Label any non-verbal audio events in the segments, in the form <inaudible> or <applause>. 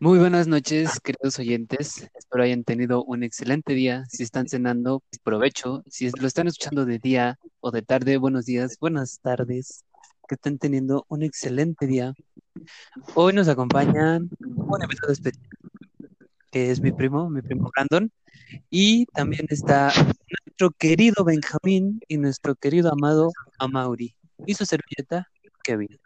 Muy buenas noches, queridos oyentes. Espero hayan tenido un excelente día. Si están cenando, provecho. Si lo están escuchando de día o de tarde, buenos días, buenas tardes. Que estén teniendo un excelente día. Hoy nos acompañan un invitado especial, que es mi primo, mi primo Brandon. Y también está nuestro querido Benjamín y nuestro querido amado Amauri. Y su servilleta, Kevin.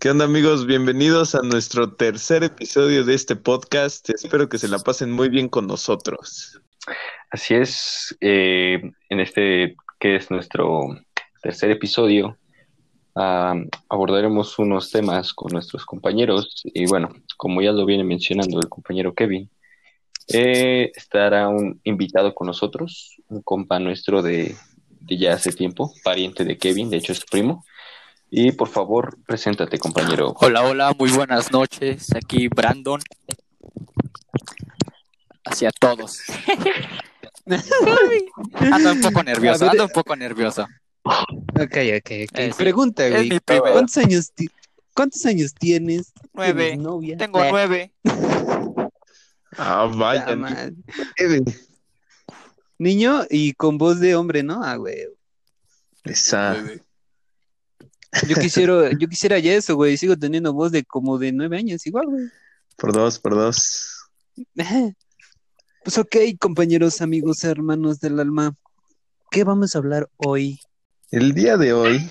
¿Qué onda amigos? Bienvenidos a nuestro tercer episodio de este podcast. Espero que se la pasen muy bien con nosotros. Así es, eh, en este que es nuestro tercer episodio, abordaremos unos temas con nuestros compañeros y bueno, como ya lo viene mencionando el compañero Kevin, eh, estará un invitado con nosotros, un compa nuestro de, de ya hace tiempo, pariente de Kevin, de hecho es primo. Y por favor, preséntate, compañero. Hola, hola, muy buenas noches. Aquí Brandon. Hacia todos. <laughs> ando un poco nervioso, ando un poco nervioso. Ok, ok, ok. Pregunta, güey. ¿Cuántos años, ¿Cuántos años tienes? Nueve. Tengo nueve. Ah, vaya. Niño y con voz de hombre, ¿no? Ah, güey. Esa. Yo quisiera, yo quisiera ya eso, güey. Sigo teniendo voz de como de nueve años, igual, güey. Por dos, por dos. <laughs> Pues ok, compañeros, amigos, hermanos del alma. ¿Qué vamos a hablar hoy? El día de hoy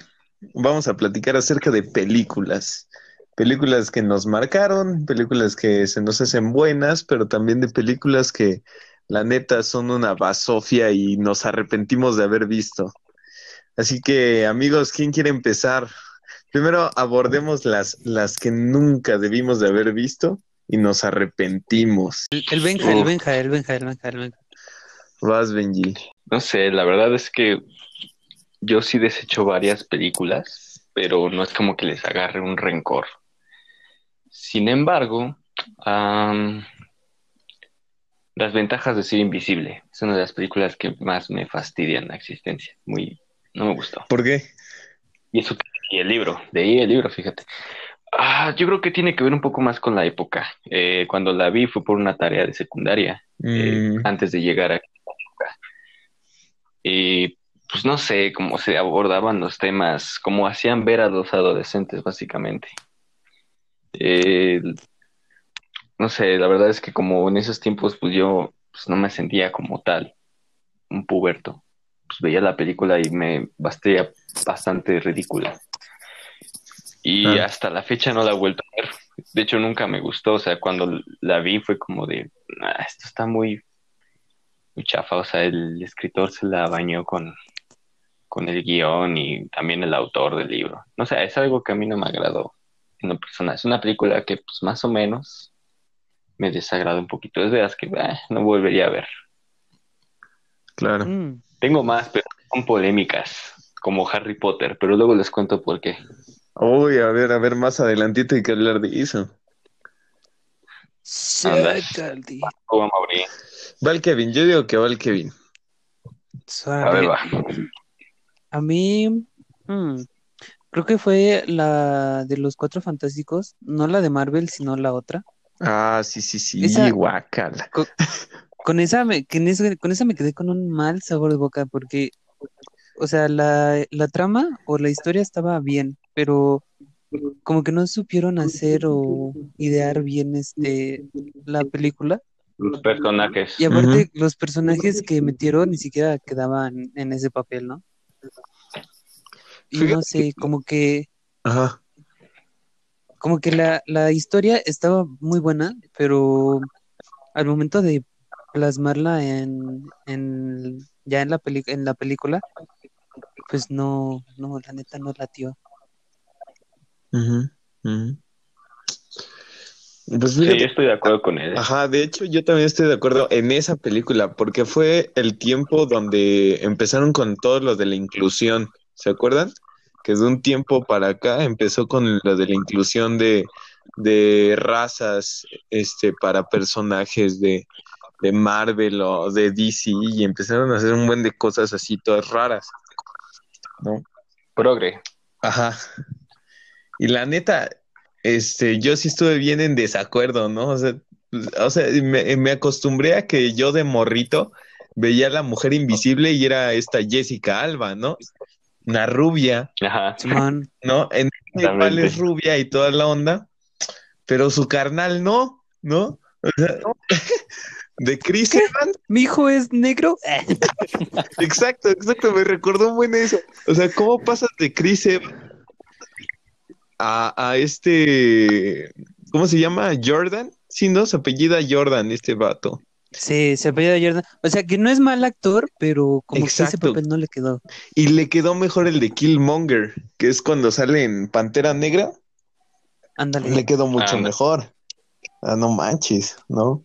vamos a platicar acerca de películas. Películas que nos marcaron, películas que se nos hacen buenas, pero también de películas que la neta son una basofia y nos arrepentimos de haber visto. Así que, amigos, ¿quién quiere empezar? Primero abordemos las, las que nunca debimos de haber visto y nos arrepentimos. El, Benja, el Benja, el Benja, el Benja, el Benja. Vas, Benji. No sé, la verdad es que yo sí desecho varias películas, pero no es como que les agarre un rencor. Sin embargo, Las ventajas de ser invisible es una de las películas que más me fastidian la existencia. Muy, no me gustó. ¿Por qué? Y eso y el libro, de ahí el libro, fíjate. Ah, yo creo que tiene que ver un poco más con la época. Eh, cuando la vi fue por una tarea de secundaria, eh, mm. antes de llegar a Y pues no sé cómo se abordaban los temas, cómo hacían ver a los adolescentes, básicamente. Eh, no sé, la verdad es que como en esos tiempos, pues yo pues, no me sentía como tal, un puberto. Pues veía la película y me bastía bastante ridícula. Y ah. hasta la fecha no la he vuelto a ver. De hecho, nunca me gustó. O sea, cuando la vi fue como de, ah, esto está muy, muy chafa. O sea, el escritor se la bañó con, con el guion y también el autor del libro. No sé, es algo que a mí no me agradó en lo personal. Es una película que, pues, más o menos me desagrada un poquito. Es de las que ah, no volvería a ver. Claro. Mm. Tengo más, pero son polémicas, como Harry Potter, pero luego les cuento por qué. Uy, a ver, a ver, más adelantito hay que hablar de eso. Va el Kevin, yo digo que va el Kevin. A ver, va. A mí, hmm, creo que fue la de los Cuatro Fantásticos, no la de Marvel, sino la otra. Ah, sí, sí, sí, esa, guacala. Con, esa me, con esa me quedé con un mal sabor de boca porque, o sea, la, la trama o la historia estaba bien, pero como que no supieron hacer o idear bien este la película. Los personajes. Y aparte, los personajes que metieron ni siquiera quedaban en ese papel, ¿no? Y no sé, como que. Ajá. Como que la, la historia estaba muy buena, pero al momento de plasmarla en, en ya en la en la película, pues no, no, la neta no latió. Pues sí, estoy de acuerdo con él. Ajá, de hecho yo también estoy de acuerdo en esa película, porque fue el tiempo donde empezaron con todo lo de la inclusión, ¿se acuerdan? Que de un tiempo para acá empezó con lo de la inclusión de, de razas este, para personajes de, de Marvel o de DC y empezaron a hacer un buen de cosas así todas raras, ¿no? Progre. Ajá. Y la neta, este, yo sí estuve bien en desacuerdo, ¿no? O sea, pues, o sea, me, me acostumbré a que yo de morrito veía a la mujer invisible y era esta Jessica Alba, ¿no? Una rubia, Ajá. ¿no? En igual Exactamente. es rubia y toda la onda, pero su carnal no, ¿no? O sea, <laughs> de Chris Evans, Mi hijo es negro. <laughs> exacto, exacto, me recordó un buen eso. O sea, ¿cómo pasas de Chris Evans a, a este, ¿cómo se llama? Jordan? Sí, ¿no? Se apellida Jordan, este vato. Sí, se apellida Jordan. O sea, que no es mal actor, pero como que ese Exacto. papel no le quedó. Y le quedó mejor el de Killmonger, que es cuando sale en Pantera Negra. Ándale. Le quedó mucho Ah, mejor. Ah, no manches, ¿no?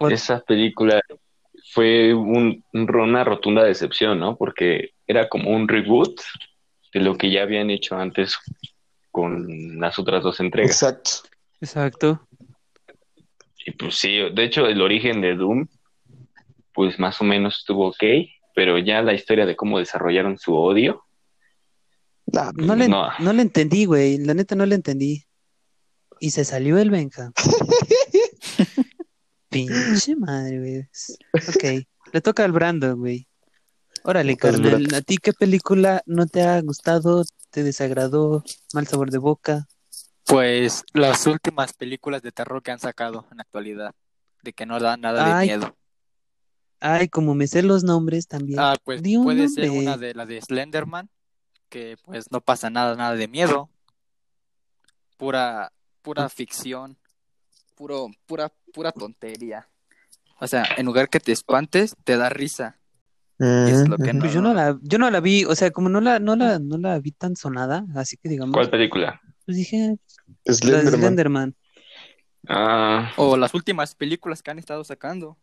What? Esa película fue un- un- una rotunda decepción, ¿no? Porque era como un reboot de lo que ya habían hecho antes con las otras dos entregas. Exacto. Exacto. Y pues sí, de hecho el origen de Doom, pues más o menos estuvo ok, pero ya la historia de cómo desarrollaron su odio, No le, No. no le entendí, güey. La neta no le entendí. Y se salió el Benja. <laughs> Pinche madre, güey. Ok. Le toca al Brandon, güey. Órale, carnal. ¿A ti qué película no te ha gustado? ¿Te desagradó? ¿Mal sabor de boca? Pues las últimas películas de terror que han sacado en la actualidad, de que no dan nada de miedo. Ay, como me sé los nombres también. Ah, pues Di puede ser una de la de Slenderman, que pues no pasa nada, nada de miedo. Pura, pura ficción. Puro, pura, pura tontería. O sea, en lugar que te espantes, te da risa. Y es lo que no. Pues yo no la, yo no la vi, o sea, como no la, no la, no la vi tan sonada, así que digamos, ¿cuál película? pues dije, la Slenderman. Slenderman. Ah, O las últimas películas que han estado sacando.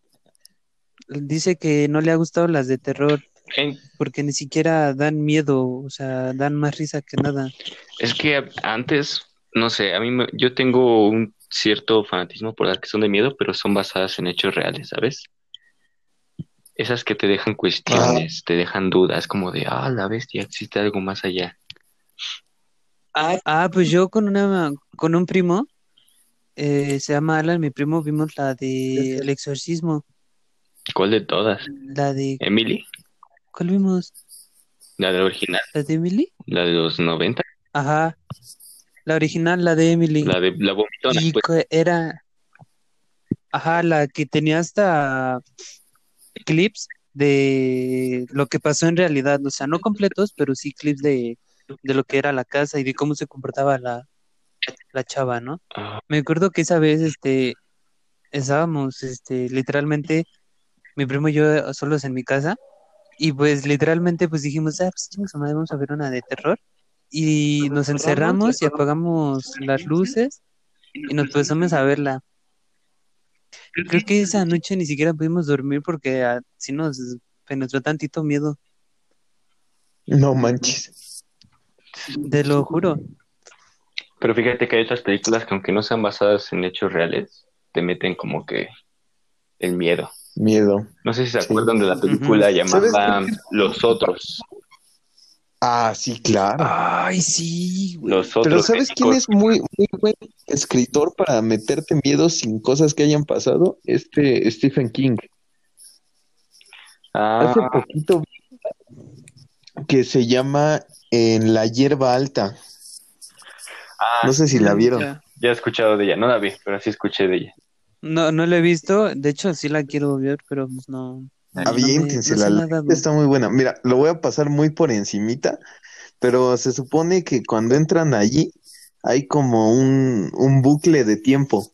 Dice que no le ha gustado las de terror en- porque ni siquiera dan miedo, o sea, dan más risa que nada. es que antes, no sé, a mí me- yo tengo un cierto fanatismo por las que son de miedo, pero son basadas en hechos reales, ¿sabes? Esas que te dejan cuestiones, te dejan dudas, como de, ah, la bestia, existe algo más allá. Ah, pues yo con una, con un primo, eh, se llama Alan, mi primo, vimos la de El Exorcismo, ¿Cuál de todas? la de, ¿Emily? ¿cuál vimos? ¿La de original? ¿La de Emily? ¿La de los 90? Ajá, la original, la de Emily. La de la vomitona, Y pues. era, ajá, la que tenía hasta clips de lo que pasó en realidad, o sea, no completos, pero sí clips de, de lo que era la casa y de cómo se comportaba la, la chava, ¿no? Ah, Me acuerdo que esa vez, este, estábamos, este, literalmente, mi primo y yo solos en mi casa, y pues literalmente, pues dijimos, ah, pues vamos a ver una de terror, y nos encerramos y apagamos las luces, y nos empezamos a verla. Creo que esa noche ni siquiera pudimos dormir porque así nos penetró tantito miedo, No manches. te lo juro. Pero fíjate que hay otras películas que aunque no sean basadas en hechos reales, te meten como que el miedo. Miedo. No sé si se Sí. acuerdan de la película llamada Los Otros. Ah, sí, claro. Ay, sí, güey. Los. Pero ¿sabes quién es muy, muy buen escritor para meterte miedo sin cosas que hayan pasado? Este Stephen King. Ah, Hace poquito vi que se llama En la hierba alta. ah, No sé si la vieron. Ya. ya he escuchado de ella. No la vi, pero sí escuché de ella. No, no la he visto, de hecho sí la quiero ver, pero pues no. No la nada, neta está muy buena. Mira, lo voy a pasar muy por encimita, pero se supone que cuando entran allí hay como un, un bucle de tiempo.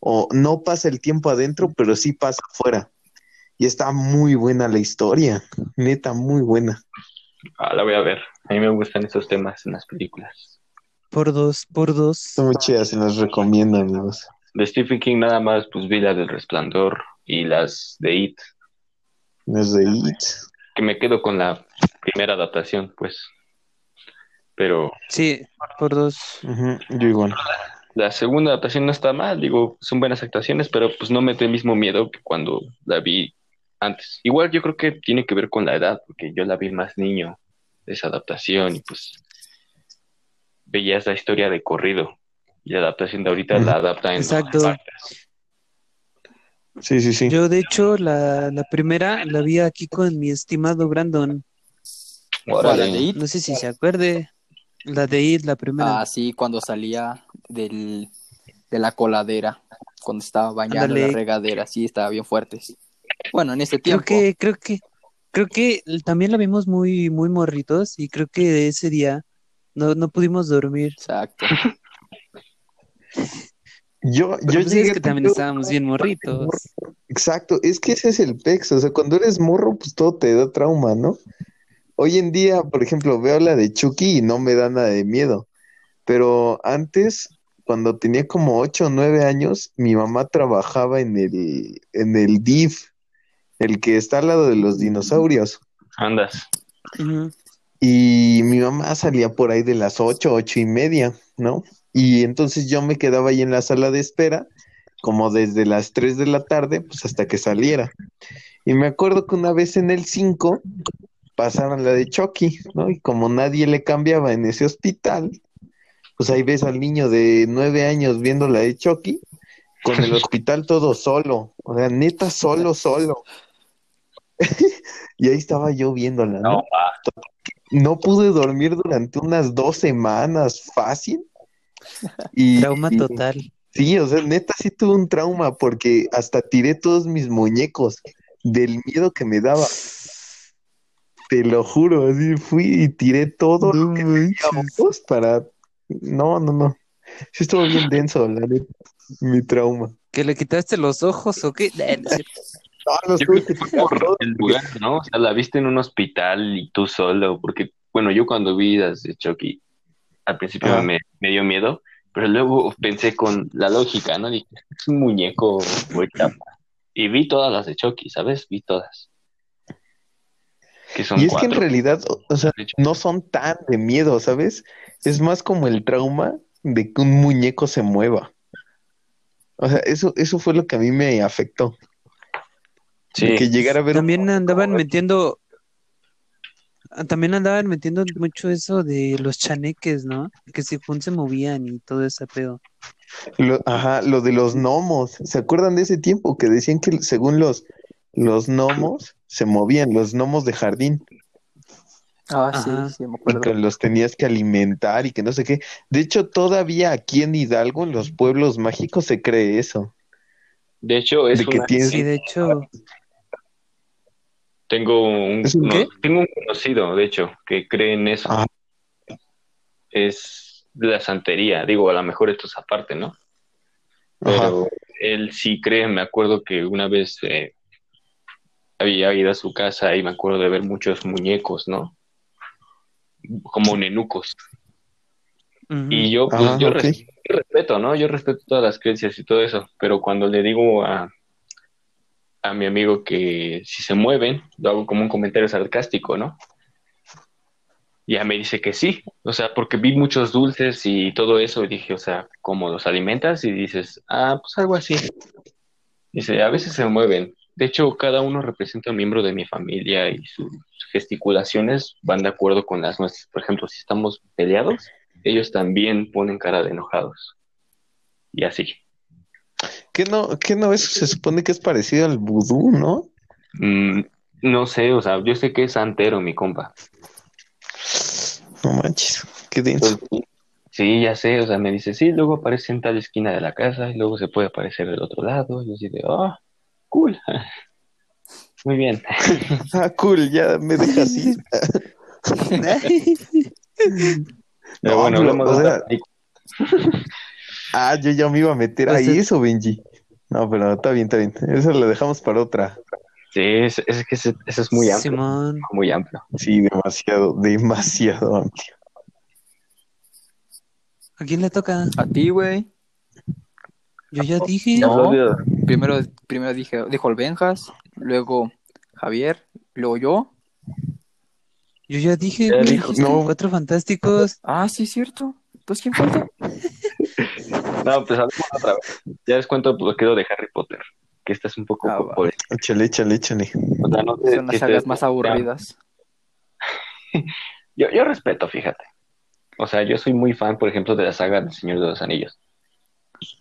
O no pasa el tiempo adentro, pero sí pasa afuera. Y está muy buena la historia, neta, muy buena. Ah, la voy a ver. A mí me gustan esos temas en las películas. Por dos, por dos. Está muy chida, se las recomiendo, amigos. De Stephen King nada más, pues vi las del Resplandor y las de It, Es de It. que me quedo con la primera adaptación, pues. Pero Sí, por dos. Yo igual. la segunda adaptación no está mal, digo, son buenas actuaciones, pero pues no mete el mismo miedo que cuando la vi antes. Igual yo creo que tiene que ver con la edad, porque yo la vi más niño, esa adaptación, y pues veías la historia de corrido. Y la adaptación de ahorita la adapta en Exacto. partes. Sí, sí, sí. Yo, de hecho, la, la primera la vi aquí con mi estimado Brandon. Órale. ¿Cuál, la de It? No sé si se acuerde. La de It, la primera. Ah, sí, cuando salía del, de la coladera, cuando estaba bañando en Ándale. la regadera, sí, estaba bien fuerte. Bueno, en ese creo tiempo. que, creo que, creo que también la vimos muy, muy morritos y creo que ese día no, no pudimos dormir. Exacto. <laughs> Yo, Pero yo pues llegué es que también yo- estábamos bien morritos. Exacto, es que ese es el pex, o sea, cuando eres morro, pues todo te da trauma, ¿no? Hoy en día, por ejemplo, veo la de Chucky y no me da nada de miedo, pero antes, cuando tenía como 8 o 9 años, mi mamá trabajaba en el, en el DIF, el que está al lado de los dinosaurios, Andas. Y mi mamá salía por ahí de las 8, 8 y media, ¿no? Y entonces yo me quedaba ahí en la sala de espera, como desde las 3 de la tarde, pues hasta que saliera. Y me acuerdo que una vez en el 5 pasaron la de Chucky, ¿no? Y como nadie le cambiaba en ese hospital, pues ahí ves al niño de 9 años viendo la de Chucky, con el <laughs> hospital todo solo, o sea, neta solo, solo. <laughs> y ahí estaba yo viéndola, ¿no? No. No pude dormir durante unas dos semanas fácil. <laughs> Y, Trauma y- total. Sí, o sea, neta sí tuve un trauma porque hasta tiré todos mis muñecos del miedo que me daba. Te lo juro, así fui y tiré todo lo que teníamos para... No, no, no. Sí estuvo bien <laughs> denso, la neta, mi trauma. ¿Que le quitaste los ojos o qué? <laughs> Eh, no. No, los Yo creo que fue por el lugar, ¿no? O sea, la viste en un hospital y tú solo, porque, bueno, yo cuando vi las de Chucky, al principio me, me dio miedo, pero luego pensé con la lógica, ¿no? Dije, es un muñeco muy chapa. Y vi todas las de Chucky, ¿sabes? Vi todas. Que son Y es que en realidad, o- sea, no son tan de miedo, ¿sabes? Es más como el trauma de que un muñeco se mueva. O sea, eso, eso fue lo que a mí me afectó. Sí. De que llegara a ver un También andaban metiendo, también andaban metiendo mucho eso de los chaneques, ¿no? Que según se movían y todo ese pedo. Lo, ajá, lo de los gnomos. ¿Se acuerdan de ese tiempo que decían que según los, los gnomos se movían, los gnomos de jardín, Ah, Ajá. sí, sí, me y acuerdo. que los tenías que alimentar y que no sé qué? De hecho, todavía aquí en Hidalgo, en los pueblos mágicos, se cree eso. De hecho, es de que tienes- Sí, de hecho, tengo un, ¿Es un no, qué? tengo un conocido, de hecho, que cree en eso. Ah. Es de la santería. Digo, a lo mejor esto es aparte, ¿no? Ajá. Pero él sí cree, me acuerdo que una vez eh, había ido a su casa y me acuerdo de ver muchos muñecos, ¿no? Como nenucos. Y yo, pues, Ajá, yo, ok. res- yo respeto, ¿no? Yo respeto todas las creencias y todo eso, pero cuando le digo a, a mi amigo que si se mueven, lo hago como un comentario sarcástico, ¿no? Ya me dice que sí, o sea, porque vi muchos dulces y todo eso, y dije, o sea, ¿cómo los alimentas? Y dices, ah, pues algo así. Dice, a veces se mueven. De hecho, cada uno representa un miembro de mi familia y sus gesticulaciones van de acuerdo con las nuestras. Por ejemplo, si estamos peleados, ellos también ponen cara de enojados. Y así. ¿Qué no, qué no? Eso se supone que es parecido al vudú, ¿no? Mm, no sé, o sea, yo sé que es santero mi compa. No manches, qué denso. Sí, ya sé, o sea, me dice, sí, luego aparece en tal esquina de la casa y luego se puede aparecer del otro lado. Y yo así de, oh, cool. <laughs> Muy bien. <laughs> Ah, cool, ya me dejas ir. Pero No, bueno, hablemos o sea. <laughs> Ah, yo ya me iba a meter Pues ahí es- eso, Benji. No, pero está bien, está bien. Eso lo dejamos para otra. Sí, es, es que ese- eso es muy amplio. Simón, Muy amplio. Sí, demasiado, demasiado amplio. ¿a quién le toca? A ti, güey. Yo ya dije. No. Primero, primero dije, dijo el Benjas, luego Javier, luego yo. Yo ya dije, Ya dijo, no. cuatro fantásticos. Ah, sí, cierto. Entonces, ¿quién falta? <laughs> No, pues hablemos otra vez. Ya les cuento lo que quedó de Harry Potter. Que esta es un poco Ah, por Échale, échale, échale. o sea, no sé Son las sagas más aburridas. <laughs> Yo, yo respeto, fíjate. O sea, yo soy muy fan, por ejemplo, de la saga del Señor de los Anillos.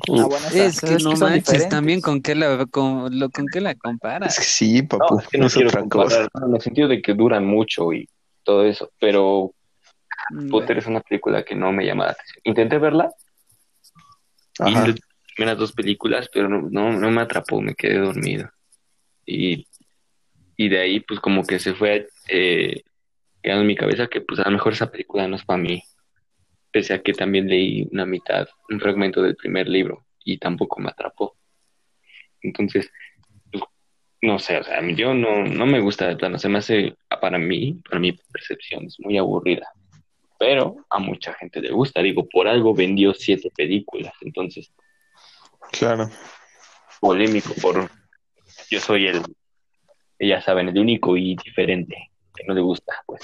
Ah, bueno, Es que ¿sabes no que manches, diferentes? también con qué la, con, lo, con qué la Es comparas. que sí, papu, No, es que no es quiero otra comparar, cosa. en el sentido de que duran mucho y todo eso, pero Mm, Potter es una película que no me llama la atención. Intenté verla, Ajá. las primeras dos películas, pero no, no, no me atrapó, me quedé dormido. Y, y de ahí, pues como que se fue eh, quedando en mi cabeza que pues a lo mejor esa película no es para mí, pese a que también leí una mitad, un fragmento del primer libro y tampoco me atrapó. Entonces, pues, no sé, o sea, yo no, no me gusta de plano, se me hace, para mí, para mi percepción, es muy aburrida. Pero a mucha gente le gusta, digo, por algo vendió siete películas, entonces Claro. polémico por yo soy el ya saben el único y diferente que no le gusta pues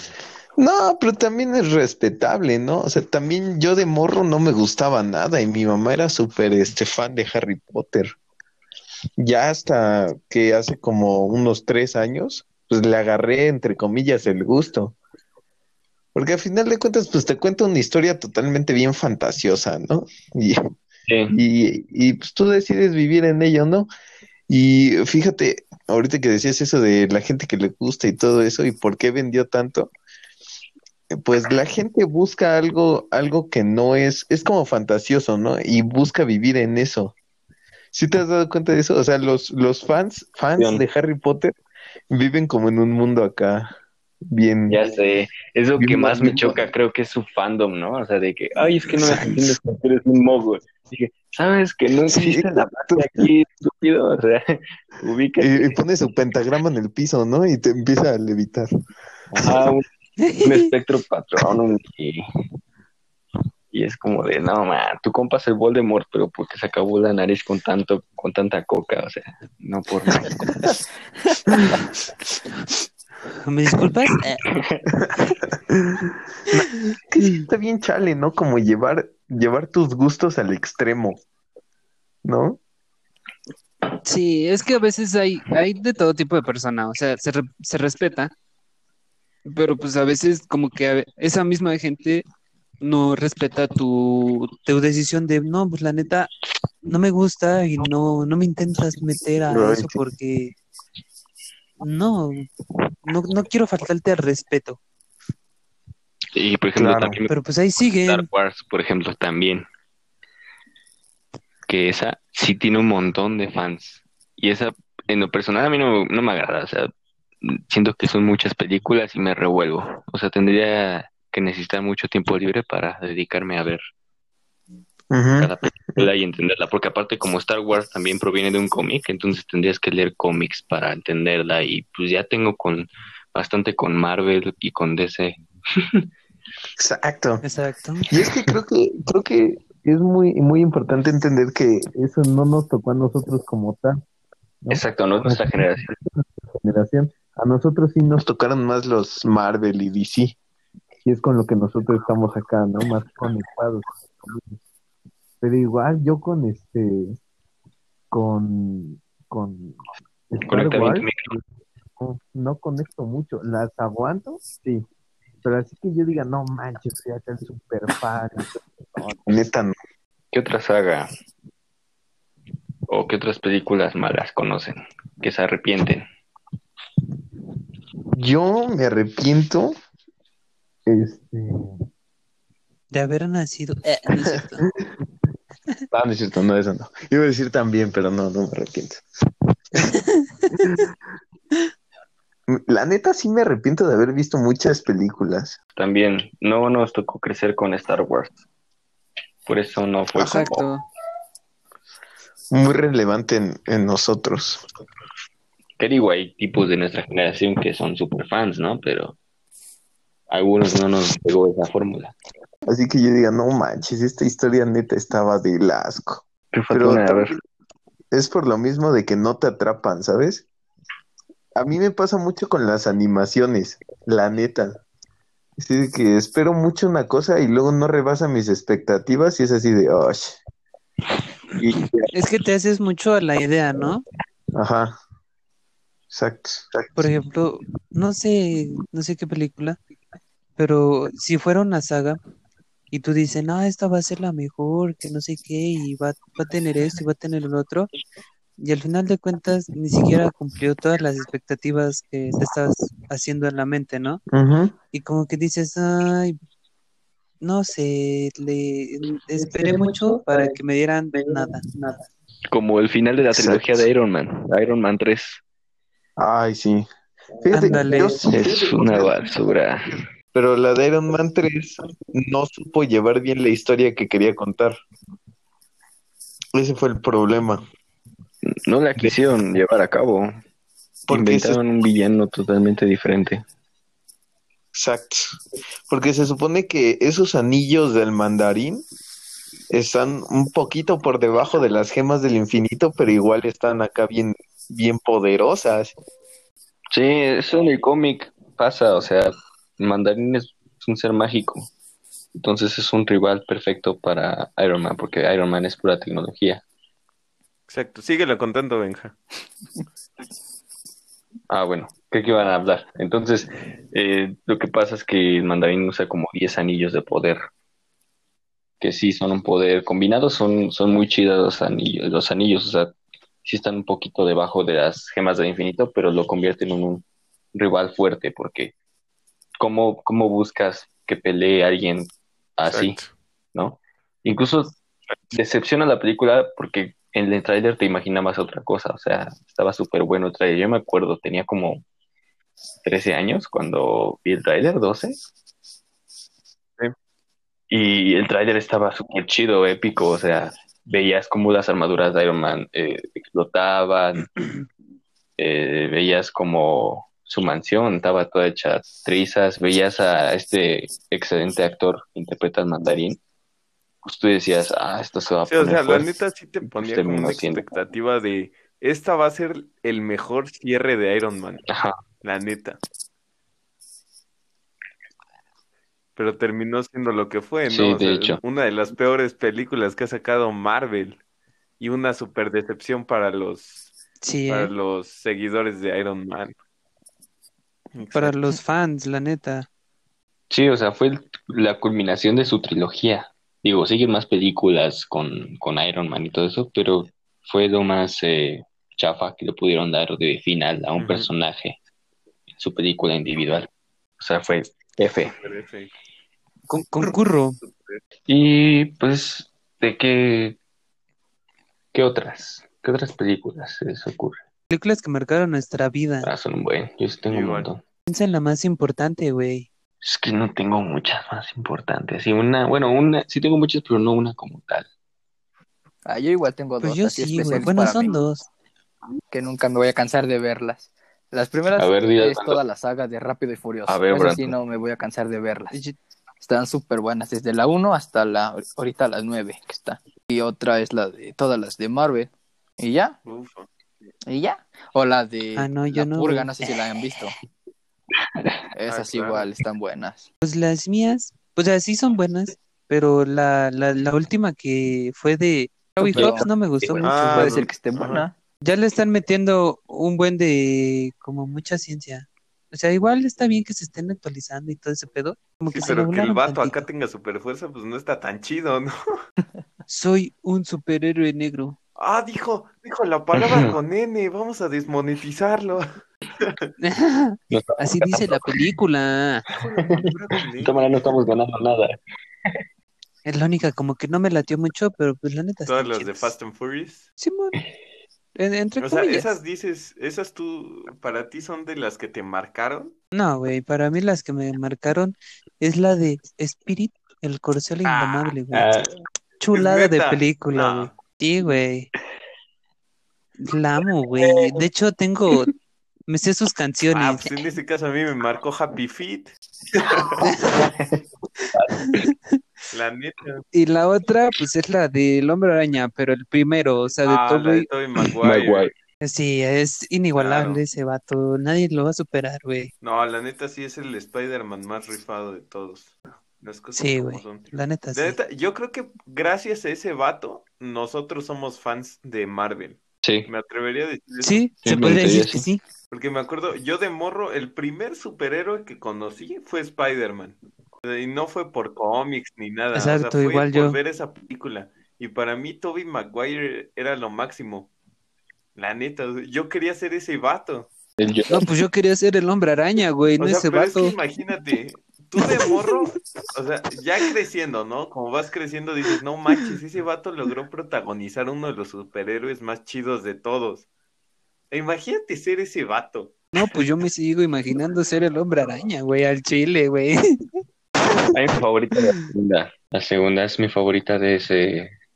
No, pero también es respetable, ¿no? O sea, también yo de morro no me gustaba nada y mi mamá era súper este fan de Harry Potter. Ya hasta que hace como unos tres años, pues le agarré, entre comillas, el gusto. Porque al final de cuentas, pues te cuenta una historia totalmente bien fantasiosa, ¿no? <laughs> Y, sí, y, y pues tú decides vivir en ello, ¿no? Y fíjate, ahorita que decías eso de la gente que le gusta y todo eso y por qué vendió tanto, pues la gente busca algo, algo que no es, es como fantasioso, ¿no? Y busca vivir en eso. ¿Sí te has dado cuenta de eso? O sea, los, los fans, fans Bien. de Harry Potter viven como en un mundo acá, bien. ya sé es lo que más me choca creo que es su fandom no o sea de que ay es que no me entiendes porque eres un mogo dije sabes que no Sí, existe la magia aquí estúpido o sea <laughs> ubícate. Y, y pone su pentagrama en el piso, ¿no? Y te empieza a levitar. Ajá, un, un espectro patrón y, y es como de no man tú compas el Voldemort pero porque se acabó la nariz con tanto con tanta coca o sea no por nada <laughs> <laughs> ¿Me disculpas? <laughs> Eh, Que sí está bien chale, ¿no? Como llevar, llevar tus gustos al extremo, ¿no? Sí, es que a veces hay, hay de todo tipo de persona, o sea, se, re- se respeta, pero pues a veces como que a esa misma gente no respeta tu, tu decisión de, no, pues la neta, no me gusta y no, no me intentas meter a eso porque no, no, no quiero faltarte al respeto, y por ejemplo Claro. también pero pues ahí Star. Wars, por ejemplo, también. Que esa sí tiene un montón de fans. Y esa, en lo personal, a mí no, no me agrada. O sea, siento que son muchas películas y me revuelvo. O sea, tendría que necesitar mucho tiempo libre para dedicarme a ver Cada película y entenderla. Porque aparte, como Star Wars también proviene de un cómic, entonces tendrías que leer cómics para entenderla. Y pues ya tengo con bastante con Marvel y con DC. Exacto. Exacto. Y es que creo que, creo que es muy, muy importante entender que eso no nos tocó a nosotros como tal, ¿no? Exacto, no es nuestra generación. generación. A nosotros sí nos tocaron más los Marvel y DC. Y es con lo que nosotros estamos acá, ¿no? Más conectados. Pero igual yo con este, con, con Star Wars, no, no conecto mucho. Las aguanto, sí. Pero así que yo diga, no manches, soy acá el super fan. <laughs> Neta, no. ¿Qué otra saga o qué otras películas malas conocen que se arrepienten? Yo me arrepiento. Este. De haber nacido. eh, no <laughs> cierto. <laughs> Ah, no es cierto, no, eso no. Iba a decir también, pero no, no me arrepiento. <laughs> La neta sí me arrepiento de haber visto muchas películas. También no nos tocó crecer con Star Wars. Por eso no fue como- Exacto. Muy relevante en, en nosotros. que digo, hay tipos de nuestra generación que son super fans, ¿no? Pero algunos no nos pegó esa fórmula. Así que yo diga, no manches, esta historia neta estaba de asco. ¿Qué Pero haber? también es por lo mismo de que no te atrapan, ¿sabes? A mí me pasa mucho con las animaciones, la neta. Así de que espero mucho una cosa y luego no rebasa mis expectativas y es así de, oh, y, Es que te haces mucho a la idea, ¿no? ajá. Exacto, exacto. Por ejemplo, no sé, no sé qué película, pero si fuera una saga, y tú dices, no, esta va a ser la mejor, que no sé qué, y va, va a tener esto y va a tener el otro, y al final de cuentas ni siquiera cumplió todas las expectativas que te estabas haciendo en la mente, ¿no? Y como que dices, ay, no sé, le esperé mucho para que me dieran nada, nada. Como el final de la Exacto. trilogía de Iron Man, Iron Man 3. Ay, sí. Fíjate, Ándale. yo sí- Es una basura. Pero la de Iron Man 3 no supo llevar bien la historia que quería contar. Ese fue el problema. No la quisieron llevar a cabo. Porque se, Inventaron un villano totalmente diferente. exacto. Porque se supone que esos anillos del mandarín están un poquito por debajo de las gemas del infinito, pero igual están acá bien, bien poderosas. Sí, eso en el cómic pasa, o sea, mandarín es un ser mágico. Entonces es un rival perfecto para Iron Man, porque Iron Man es pura tecnología. Exacto, síguelo contando, Benja. Ah, bueno, ¿qué que iban a hablar? Entonces, eh, lo que pasa es que el mandarín usa como 10 anillos de poder, que sí son un poder combinados, son, son muy chidas los anillos, los anillos, o sea, sí están un poquito debajo de las gemas del infinito, pero lo convierten en un rival fuerte, porque ¿cómo, cómo buscas que pelee alguien así, Exacto. ¿no? Incluso decepciona la película porque en el tráiler te imaginabas otra cosa, o sea, estaba súper bueno el tráiler. Yo me acuerdo, tenía como 13 años cuando vi el tráiler, 12. Y el tráiler estaba súper chido, épico, o sea, veías como las armaduras de Iron Man eh, explotaban, <clears throat> eh, veías como su mansión estaba toda hecha trizas, veías a este excelente actor que interpreta al mandarín, pues tú decías, ah, esto se va a Sí, o poner la neta sí te Pues ponía como una siendo. expectativa de esta va a ser el mejor cierre de Iron Man, Ajá. la neta. Pero terminó siendo lo que fue, ¿no? Sí, O de sea, hecho. una de las peores películas que ha sacado Marvel y una super decepción para los Sí, para ¿eh? los seguidores de Iron Man. Para los fans, la neta. Sí, o sea, fue el- la culminación de su trilogía. Digo, siguen más películas con, con Iron Man y todo eso, pero fue lo más eh, chafa que le pudieron dar de final a un personaje en su película individual. O sea, fue F. Con- concurro. Y pues, ¿de qué, qué otras? ¿Qué otras películas se les ocurre? Películas que marcaron nuestra vida. Ah, son un buen, yo sí tengo un Igual. montón. Piensa en la más importante, güey. Es que no tengo muchas más importantes. Y una, bueno, una, sí tengo muchas, pero no una como tal. Ah, yo igual tengo Pues dos yo así sí, güey. especiales Bueno, para son mí, dos. que nunca me voy a cansar de verlas. Las primeras A ver, es las- toda la saga de Rápido y Furioso. A ver, Eso sí, no me voy a cansar de verlas. Están súper buenas, desde la 1 hasta la ahorita las 9 que está. Y otra es la de todas las de Marvel. Y ya, Uf. Y ya. O la de Ah, no, yo La no, Purga, no sé si la han visto. <laughs> Esas claro. igual están buenas. Pues las mías, pues así son buenas, pero la, la, la última que fue de Robbie Pero- Fox no me gustó bueno. mucho. Ah, Puede no. ser que esté Ajá. buena. Ya le están metiendo un buen de como mucha ciencia. O sea, igual está bien que se estén actualizando y todo ese pedo. Como Sí, que pero que el vato tantito. acá tenga super fuerza, pues no está tan chido, ¿no? <laughs> Soy un superhéroe negro. Ah, dijo, dijo la palabra con N, vamos a desmonetizarlo. <laughs> Así dice la película. De N. esta manera no estamos ganando nada. Es la única como que no me latió mucho, pero pues la neta Todas las de. Fast and Furious. Simón. En- entre O sea, esas dices, esas tú, para ti son de las que te marcaron. No, güey, para mí las que me marcaron es la de Spirit, el corcel Ah, indomable, güey. Ah, Chulada ¿Es de película, No. güey. Sí, güey. La amo, <laughs> güey. De hecho, tengo, me sé sus Ah, canciones. pues en ese caso a mí me marcó Happy Feet. <laughs> La neta. Y la otra, pues es la del Hombre Araña, pero el primero, o sea, de Ah, la de Tobey. Tobey Maguire. Maguire. Sí, es inigualable Claro. ese vato. Nadie lo va a superar, güey. No, la neta sí es el Spider-Man más rifado de todos. Las cosas Sí, como güey. son. La neta, sí. La neta, yo creo que gracias a ese vato, nosotros somos fans de Marvel. Sí. Me atrevería a decir eso. Sí, Sí, se podría decir que sí. Porque me acuerdo, yo de morro, el primer superhéroe que conocí fue Spider-Man. Y no fue por cómics ni nada. Exacto, o sea, fue igual por yo. ver esa película. Y para mí, Toby Maguire era lo máximo. La neta, yo quería ser ese vato. No, pues yo quería ser el hombre araña, güey, no sea, ese pero es que imagínate, tú de morro, o sea, ya creciendo, ¿no? Como vas creciendo, dices, no manches, ese vato logró protagonizar uno de los superhéroes más chidos de todos. E Imagínate ser ese vato. No, pues yo me sigo imaginando ser el hombre araña, güey, al chile, güey. <laughs> Mi favorita es la segunda. La segunda es mi favorita de, ese,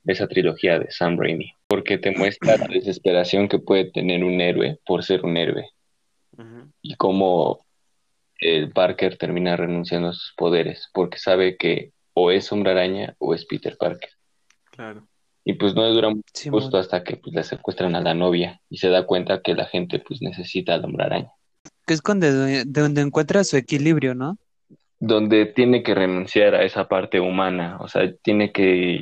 de esa trilogía de Sam Raimi. Porque te muestra la desesperación que puede tener un héroe por ser un héroe. Y cómo el Parker termina renunciando a sus poderes. Porque sabe que o es Hombre Araña o es Peter Parker. Claro. Y pues no dura mucho justo hasta que pues, le secuestran a la novia. Y se da cuenta que la gente pues necesita al Hombre Araña. Que es donde encuentra su equilibrio, ¿no? donde tiene que renunciar a esa parte humana, o sea, tiene que,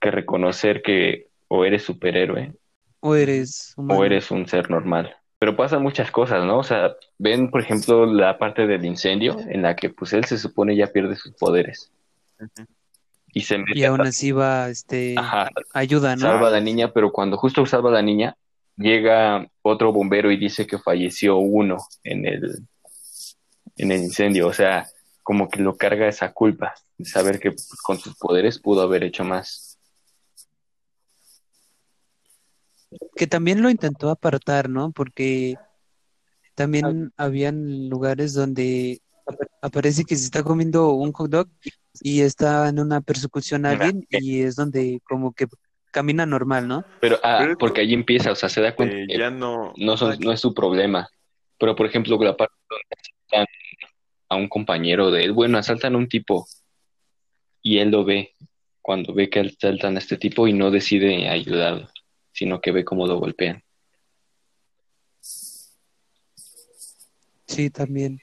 que reconocer que o eres superhéroe O eres humano. o eres un ser normal. Pero pasan muchas cosas, ¿no? O sea, ven, por ejemplo, la parte del incendio en la que pues él se supone ya pierde sus poderes y se mete Y aún a- así va, este, Ajá, ayuda, ¿no? salva a la niña, pero cuando justo salva a la niña, llega otro bombero y dice que falleció uno en el, en el incendio. O sea, como que lo carga esa culpa de saber que pues, con sus poderes pudo haber hecho más. Que también lo intentó apartar, ¿no? Porque también habían lugares donde ap- aparece que se está comiendo un hot dog y está en una persecución a alguien y es donde como que camina normal, ¿no? Pero, ah, porque allí empieza, o sea, se da cuenta Eh, que ya no. no, son- no es su problema. Pero, por ejemplo, la parte donde asaltan a un compañero de él, bueno, asaltan a un tipo y él lo ve cuando ve que asaltan a este tipo y no decide ayudarlo, sino que ve cómo lo golpean. Sí, también.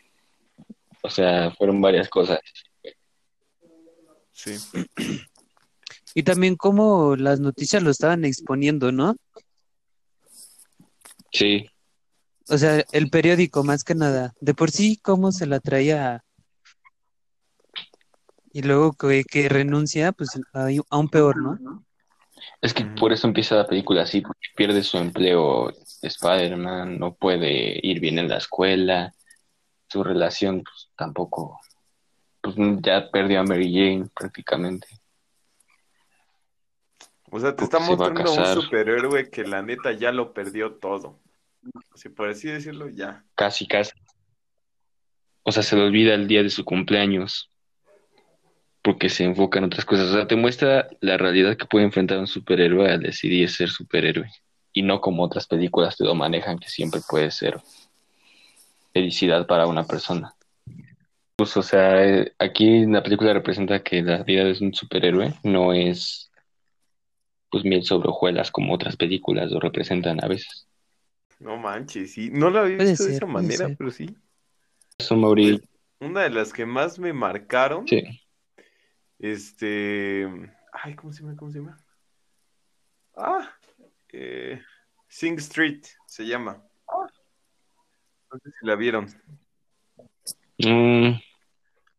O sea, fueron varias cosas. Sí. <clears throat> Y también como las noticias lo estaban exponiendo, ¿no? Sí, O sea, el periódico más que nada. De por sí, cómo se la traía y luego que, que renuncia, pues a- aún peor, ¿no? Es que por eso empieza la película así, porque pierde su empleo Spider-Man, no puede ir bien en la escuela, su relación pues, tampoco, pues ya perdió a Mary Jane prácticamente. O sea, te Porque está a mostrando un superhéroe que la neta ya lo perdió todo. Si por así decirlo, ya. Casi, casi. O sea, se le olvida el día de su cumpleaños porque se enfoca en otras cosas. O sea, te muestra la realidad que puede enfrentar un superhéroe al decidir ser superhéroe. Y no como otras películas te lo manejan, que siempre puede ser felicidad para una persona. Pues, o sea, eh, aquí la película representa que la vida de un superhéroe no es pues miel sobre hojuelas como otras películas lo representan a veces. No manches, sí. No lo había Puede visto de esa manera, ser. pero sí. Eso, Mauri, Una de las que más me marcaron, sí. Este. Ay, ¿cómo se llama? ¿Cómo se llama? Ah, eh, Sing Street se llama. No sé si la vieron. Mm,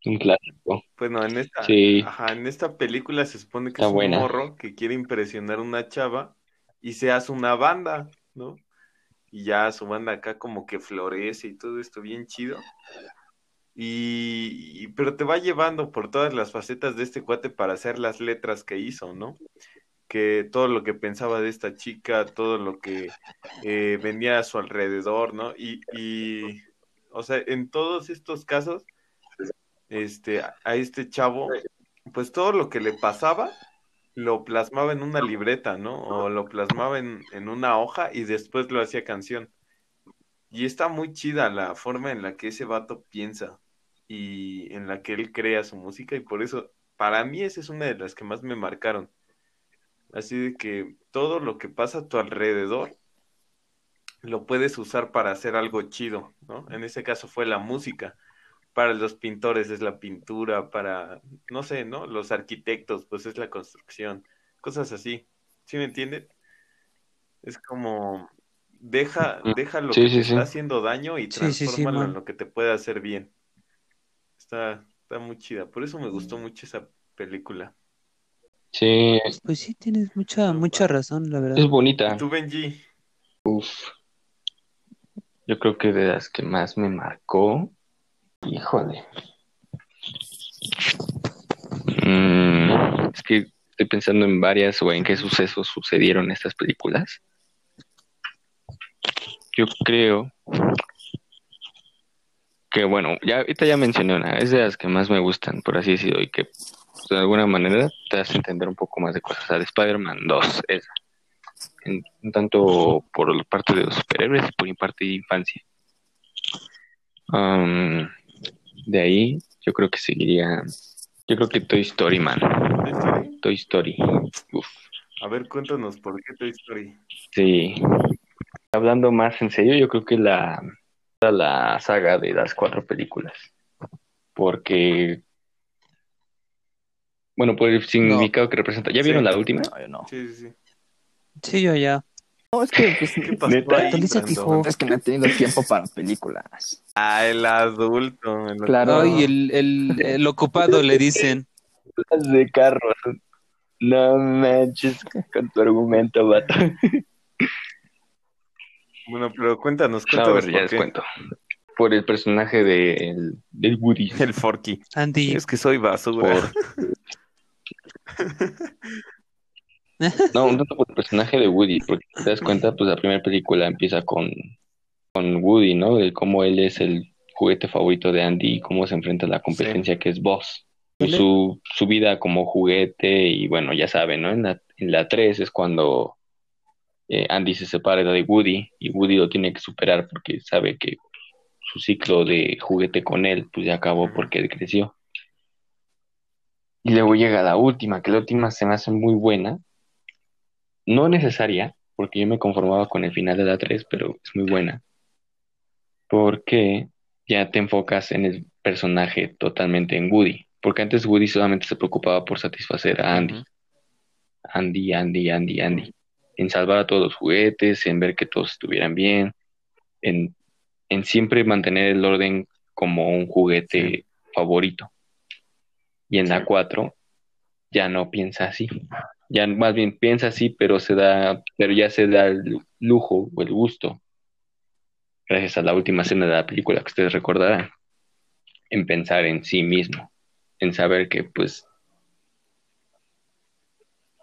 un clásico. Bueno, en esta, Sí. ajá, en esta película se supone que Está es un morro que quiere impresionar a una chava y se hace una banda, ¿no? Y ya su banda acá como que florece y todo esto bien chido. Y, pero te va llevando por todas las facetas de este cuate para hacer las letras que hizo, ¿no? Que todo lo que pensaba de esta chica, todo lo que eh, venía a su alrededor, ¿no? Y, o sea, en todos estos casos, este, a a este chavo, pues todo lo que le pasaba lo plasmaba en una libreta, ¿no? O lo plasmaba en, en una hoja y después lo hacía canción. Y está muy chida la forma en la que ese vato piensa y en la que él crea su música y por eso, para mí esa es una de las que más me marcaron. Así de que todo lo que pasa a tu alrededor lo puedes usar para hacer algo chido, ¿no? En ese caso fue la música. Para los pintores es la pintura, para, no sé, ¿no? Los arquitectos, pues es la construcción, cosas así. ¿Sí me entienden? Es como, deja, Mm, deja lo sí, que sí, te sí. está haciendo daño y Sí, sí, sí, transfórmalo en lo que te puede hacer bien. Está, está muy chida. Por eso me gustó mucho esa película. Sí, Pues sí, tienes mucha, mucha razón, la verdad. es bonita. ¿Y tú, Benji? Uf. Yo creo que de las que más me marcó, híjole. Mm, es que estoy pensando en varias o en qué sucesos sucedieron estas películas. Yo creo que, bueno, ya ahorita ya mencioné una, es de las que más me gustan, por así decirlo, y que pues, de alguna manera te hace entender un poco más de cosas. O sea, de Spider-Man 2, esa en, tanto por parte de los superhéroes y por parte de infancia. Um, de ahí, yo creo que seguiría. Yo creo que Toy Story, man. ¿Toy Story? Toy Story. Uf, A ver, cuéntanos por qué Toy Story. sí. Hablando más en serio, yo creo que la, la saga de las cuatro películas. Porque. Bueno, por el significado que representa. ¿Ya Sí. vieron la última? No, yo no. Sí, sí, sí. Sí, yo ya. No, es que, pues, ¿Qué pasó es que no he tenido tiempo para películas. Ah, el adulto. el Claro. adulto. Ay, el, el, el ocupado le dicen. Las de carros. No manches con tu argumento, vato. Bueno, pero cuéntanos, No, a cuéntanos ver, ya por les cuento. Por el personaje de, el- del Woody. <laughs> El Forky. Andy. Es que soy basura. Por... <laughs> No, un tanto por el personaje de Woody, porque si te das cuenta, pues la primera película empieza con, con Woody, ¿no? De cómo él es el juguete favorito de Andy y cómo se enfrenta a la competencia que es Boss. Y su, su vida como juguete, y bueno, ya saben, ¿no? En la, en la 3 es cuando eh, Andy se separa de Woody y Woody lo tiene que superar porque sabe que su ciclo de juguete con él, pues ya acabó porque él creció. Y luego llega la última, que la última se me hace muy buena. No necesaria, porque yo me conformaba con el final de la 3, pero es muy buena. Porque ya te enfocas en el personaje totalmente en Woody. Porque antes Woody solamente se preocupaba por satisfacer a Andy. Andy, Andy, Andy, Andy. En salvar a todos los juguetes, en ver que todos estuvieran bien, en, en siempre mantener el orden como un juguete favorito. Y en la 4 ya no piensa así. Ya más bien piensa así, pero se da, pero ya se da el lujo o el gusto, gracias a la última escena de la película que ustedes recordarán, en pensar en sí mismo, en saber que pues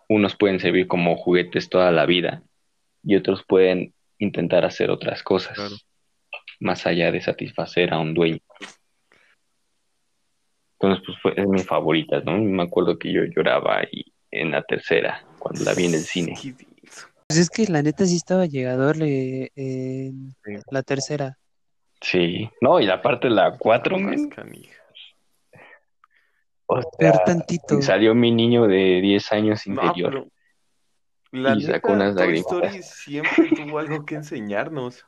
unos pueden servir como juguetes toda la vida y otros pueden intentar hacer otras cosas Claro. más allá de satisfacer a un dueño. Entonces, pues fue, es mi favorita, ¿no? Me acuerdo que yo lloraba y en la tercera, cuando la vi en el cine. Pues es que la neta sí estaba llegador le- en Sí. la tercera. Sí, no, y la parte de la 4, Más men, canija. O sea, Ver tantito. salió mi niño de 10 años No, interior. pero la Y sacó unas. Story siempre tuvo algo que enseñarnos,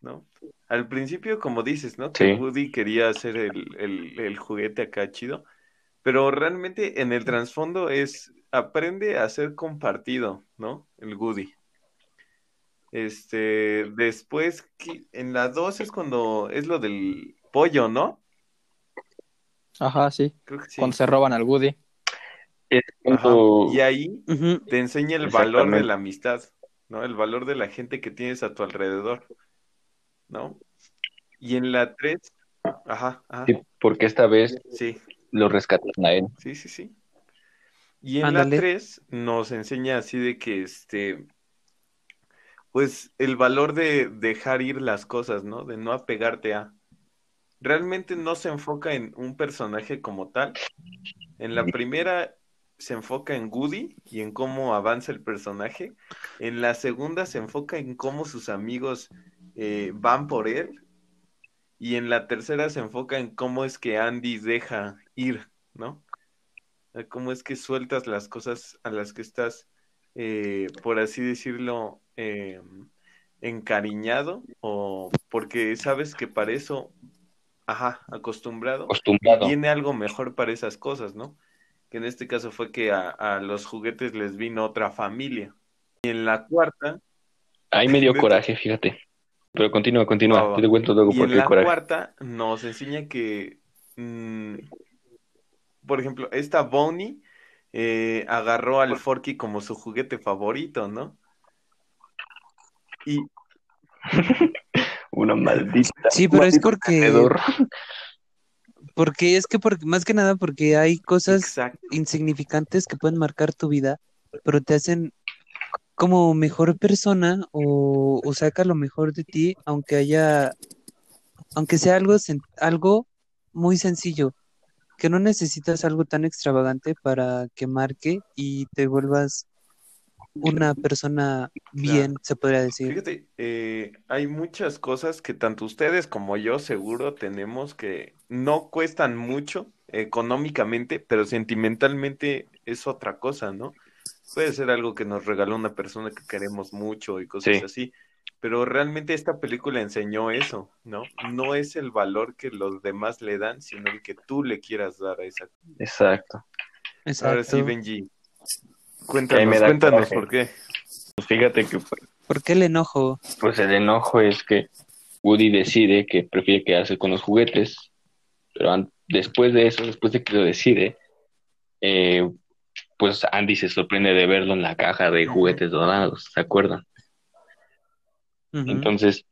¿no? Al principio, como dices, ¿no? Que Sí. Woody quería hacer el, el, el juguete acá chido, pero realmente en el trasfondo es aprende a ser compartido, ¿no? El Woody. Este, después, que- en la 2 es cuando es lo del pollo, ¿no? Ajá, sí. Creo que sí. Cuando se roban al Woody. Es Ajá. cuando- Y ahí te enseña el valor de la amistad, ¿no? El valor de la gente que tienes a tu alrededor, ¿no? Y en la 3, ajá, ajá, sí, porque esta vez sí, lo rescatan a él. sí, sí, sí. Y en Ándale. la 3 nos enseña así de que, este, pues el valor de dejar ir las cosas, ¿no? De no apegarte a. Realmente no se enfoca en un personaje como tal. En la primera se enfoca en Woody y en cómo avanza el personaje. En la segunda se enfoca en cómo sus amigos eh, van por él. Y en la tercera se enfoca en cómo es que Andy deja ir, ¿no? Cómo es que sueltas las cosas a las que estás, eh, por así decirlo, eh, encariñado o porque sabes que para eso, ajá, acostumbrado, Acostumbrado. viene algo mejor para esas cosas, ¿no? Que en este caso fue que a, a los juguetes les vino otra familia. Y en la cuarta, Ahí me dio coraje, fíjate. Pero continúa, continúa. Te cuento luego y por en qué la coraje. cuarta nos enseña que mm, por ejemplo, esta Bonnie eh, agarró al Forky como su juguete favorito, ¿no? Y <laughs> Una <laughs> maldita. Sí, pero es porque, tenedor. <laughs> porque es que por- más que nada porque hay cosas exacto, insignificantes que pueden marcar tu vida, pero te hacen como mejor persona o, o saca lo mejor de ti, aunque haya, aunque sea algo, sen- algo muy sencillo, que no necesitas algo tan extravagante para que marque y te vuelvas una persona bien, se podría decir. Fíjate, eh, hay muchas cosas que tanto ustedes como yo seguro tenemos que no cuestan mucho económicamente, pero sentimentalmente es otra cosa, ¿no? Puede ser algo que nos regaló una persona que queremos mucho y cosas Sí. así, pero realmente esta película enseñó eso, ¿no? No es el valor que los demás le dan, sino el que tú le quieras dar a esa. Exacto. Ahora sí, Exacto. Benji, cuéntanos, cuéntanos coraje. por qué. Pues fíjate que pues, ¿Por qué el enojo? pues el enojo es que Woody decide que prefiere quedarse con los juguetes, pero después de eso, después de que lo decide, eh, pues Andy se sorprende de verlo en la caja de juguetes dorados, ¿se acuerdan? Entonces,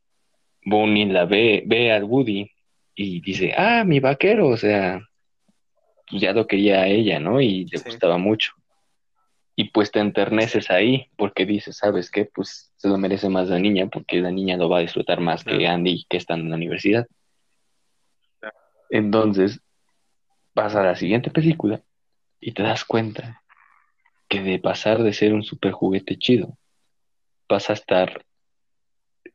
Bonnie la ve, ve al Woody y dice, ah, mi vaquero, o sea, pues ya lo quería a ella, ¿no? Y le Sí. gustaba mucho. Y pues te enterneces ahí porque dices, ¿sabes qué? Pues se lo merece más la niña porque la niña lo va a disfrutar más que. Andy que están en la universidad. Entonces, vas a la siguiente película y te das cuenta que de pasar de ser un super juguete chido, vas a estar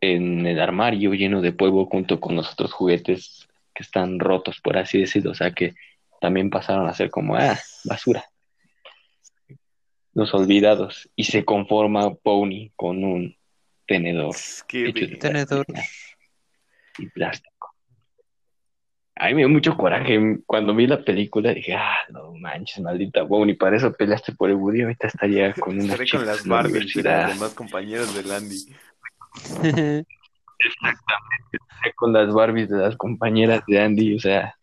en el armario lleno de polvo junto con los otros juguetes que están rotos, por así decirlo. O sea que también pasaron a ser como, ah, basura. Los olvidados. Y se conforma Pony con un tenedor Es que hecho de de- Tenedor. y plástico. A mí me dio mucho coraje cuando vi la película. Dije, ah, no manches, maldita Bonnie, para eso peleaste por el Woody. Ahorita estaría <laughs> con una Estaré con las Barbies de universidad, los demás compañeros del Andy. <laughs> con las Barbies de las compañeras de Andy. O sea,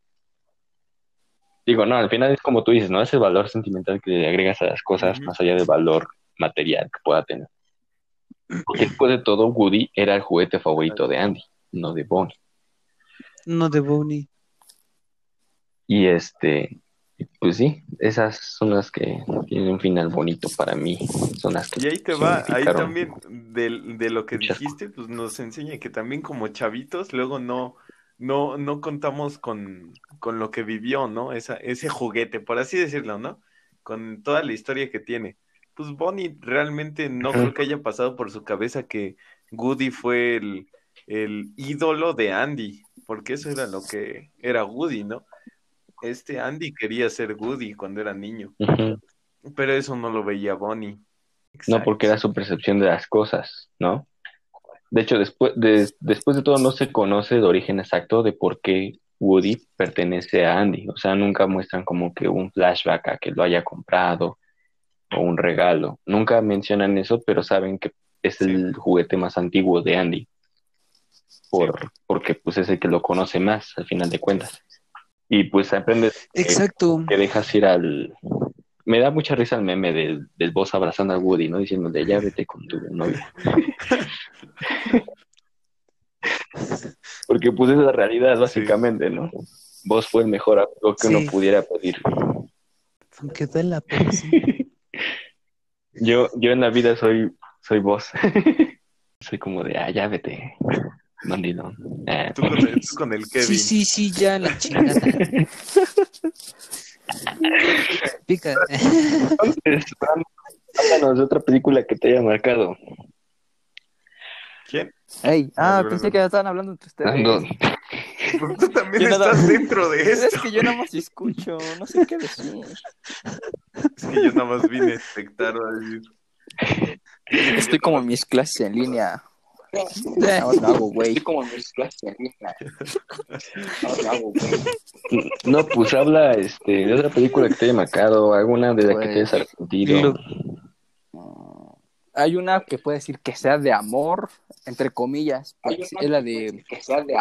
digo, no, al final es como tú dices, no es el valor sentimental que le agregas a las cosas más allá del valor material que pueda tener. Porque después de todo, Woody era el juguete favorito de Andy, no de Bonnie. No de Bonnie. Y este, pues sí, esas son las que tienen un final bonito para mí. Son las que Y ahí te va, ahí también de, de lo que dijiste, pues nos enseña que también como chavitos luego no, no, no contamos con, con lo que vivió, ¿no? Esa, ese juguete, por así decirlo, ¿no? Con toda la historia que tiene. Pues Bonnie realmente no creo que haya pasado por su cabeza que Woody fue el, el ídolo de Andy, porque eso era lo que era Woody, ¿no? Este Andy quería ser Woody cuando era niño, pero eso no lo veía Bonnie. No, porque era su percepción de las cosas, ¿no? De hecho, después de, después de todo no se conoce el origen exacto de por qué Woody pertenece a Andy. O sea, nunca muestran como que un flashback a que lo haya comprado o un regalo. Nunca mencionan eso, pero saben que es el juguete más antiguo de Andy. Por, Porque pues es el que lo conoce más, al final de cuentas. Y pues aprendes que dejas ir al... Me da mucha risa el meme del, del boss abrazando a Woody, ¿no? Diciéndole, ya vete con tu novia. <laughs> Porque pues es la realidad, básicamente, ¿no? Vos fue el mejor amigo que Sí. uno pudiera pedir. Aunque duela, pero sí. <laughs> Yo, yo en la vida soy, soy vos. <laughs> soy como de, ah, ya vete, mandilón. Tú con el, tú con el Kevin. Sí, sí, sí, ya la chingada. Pica. Entonces, háblanos de otra película que te haya marcado. ¿Quién? Ey, ah, Alberto. pensé que estaban hablando entre ustedes. Ando- <laughs> Pues tú también Yo nada- estás dentro de Es esto. que yo nada más escucho, no sé qué decir. Es que yo nada más vine a espectar a decir. Estoy como en mis clases en línea. Ahora hago, <laughs> güey. No, pues habla este, de otra película que te haya marcado, alguna de la que te hayas Pues, arrepentido. Lo- Hay una que puede decir que sea de amor, entre comillas. Es la de.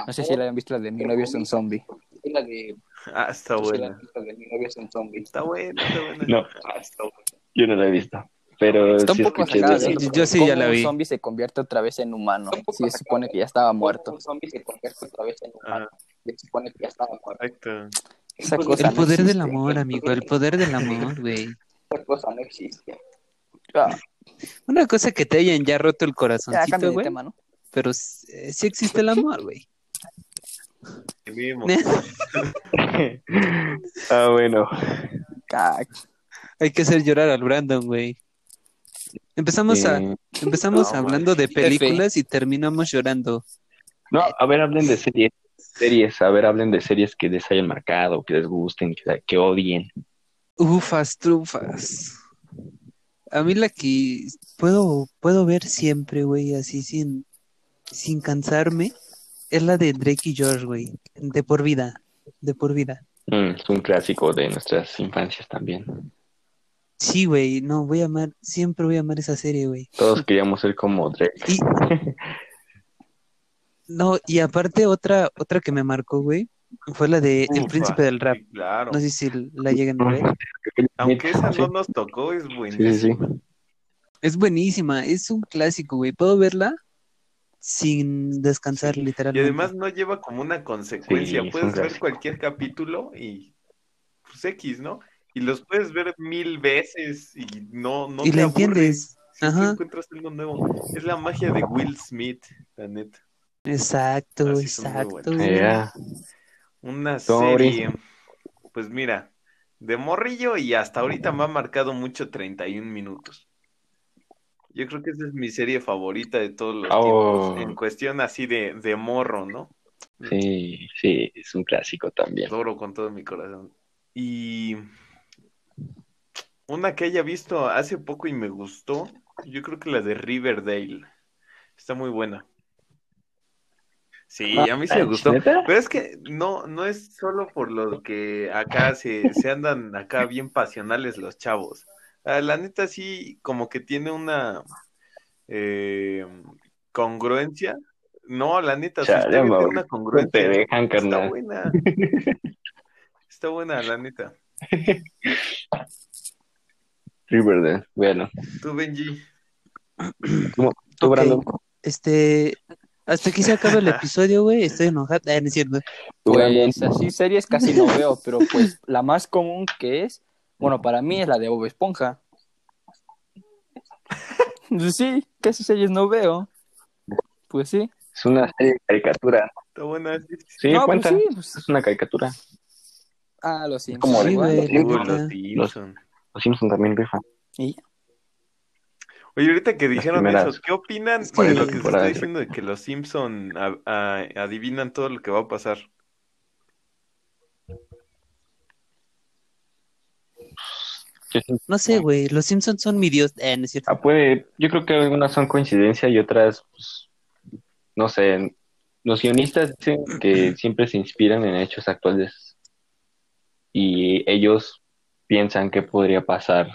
No sé si la hayan visto, la de Mi novio es un zombie. la de Ah, está la buena. de mi novio es un zombie. Está buena, está buena. No. Ah, está buena. Yo no la he visto. Pero Está un sí poco escuché sacada de de eso. Yo- sí ya la vi. Un zombie se convierte otra vez en humano. Sí, se supone que ya estaba muerto. Un zombie se convierte otra vez en humano. Ah, Se supone que ya estaba muerto. exacto. Esa El cosa El no poder del existe. amor, amigo, el poder del amor, güey. Esa cosa no existe. Ah, Una cosa que te hayan ya roto el corazoncito, güey, ¿no? pero eh, sí existe el amor, güey. <laughs> <laughs> Ah, bueno. Hay que hacer llorar al Brandon, güey. Empezamos a, Eh, empezamos <laughs> No, hablando de películas y terminamos llorando. no, a ver, hablen de series. Series, a ver, hablen de series que les hayan marcado, que les gusten, que, que odien. Ufas, trufas. A mí la que puedo, puedo ver siempre, güey, así sin, sin cansarme, es la de Drake y George, güey. De por vida, de por vida. Mm, es un clásico de nuestras infancias también. Sí, güey, no, voy a amar, siempre voy a amar esa serie, güey. Todos queríamos ser como Drake. Y, <laughs> no, y aparte otra, otra que me marcó, güey, fue la de El Príncipe del Rap. sí, claro. No sé si la llegan a ver. Aunque esa no nos tocó, es Sí, sí, buenísima. sí. Es buenísima, es un clásico, güey. Puedo verla sin descansar, Y literalmente. además no lleva como una consecuencia. Puedes un ver cualquier capítulo y pues X, ¿no? Y los puedes ver mil veces y no, no Y te entiendes. Ajá. encuentras algo nuevo. Es la magia de Will Smith, la neta. Exacto, Así exacto. Yeah. Una Sorry. serie, pues mira, de morrillo y hasta ahorita me ha marcado mucho 31 minutos. Yo creo que esa es mi serie favorita de todos los Oh. tiempos, en cuestión así de, de morro, ¿no? Sí, sí, es un clásico también. Adoro con todo mi corazón. Y una que haya visto hace poco y me gustó, yo creo que la de Riverdale. Está muy buena. Sí, a mí sí me gustó. Pero es que no, no es solo por lo que acá se, se andan acá bien pasionales los chavos. Ah, la neta sí, como que tiene una eh, congruencia. No, la neta, historia tiene una congruencia. te dejan, Está buena. <laughs> Está buena, la neta. <laughs> Riverdale, bueno. Tú, Benji. Tú, Ok, Brandon, Este, hasta aquí se acaba el episodio, güey. Estoy enojado. Ah, no es cierto. tú. Pues así series casi no veo, pero pues la más común que es, bueno, para mí es la de Bob Esponja. Pues sí, casi series no veo. Pues sí. Es una serie de caricatura. Está buena. Sí, no, cuenta. pues sí, pues, Es una caricatura. ah, lo siento. Como Sí, neta. los. Los Simpsons también rifan. Y Oye, ahorita que dijeron primeras eso, ¿qué opinan de que- lo que se está diciendo de que los Simpson a- a- adivinan todo lo que va a pasar? No sé, güey. Los Simpsons son mi dios. Ah, no es cierto. Ah, puede, yo creo que algunas son coincidencia y otras, pues, no sé. Los guionistas dicen que <clears throat> siempre se inspiran en hechos actuales y ellos piensan que podría pasar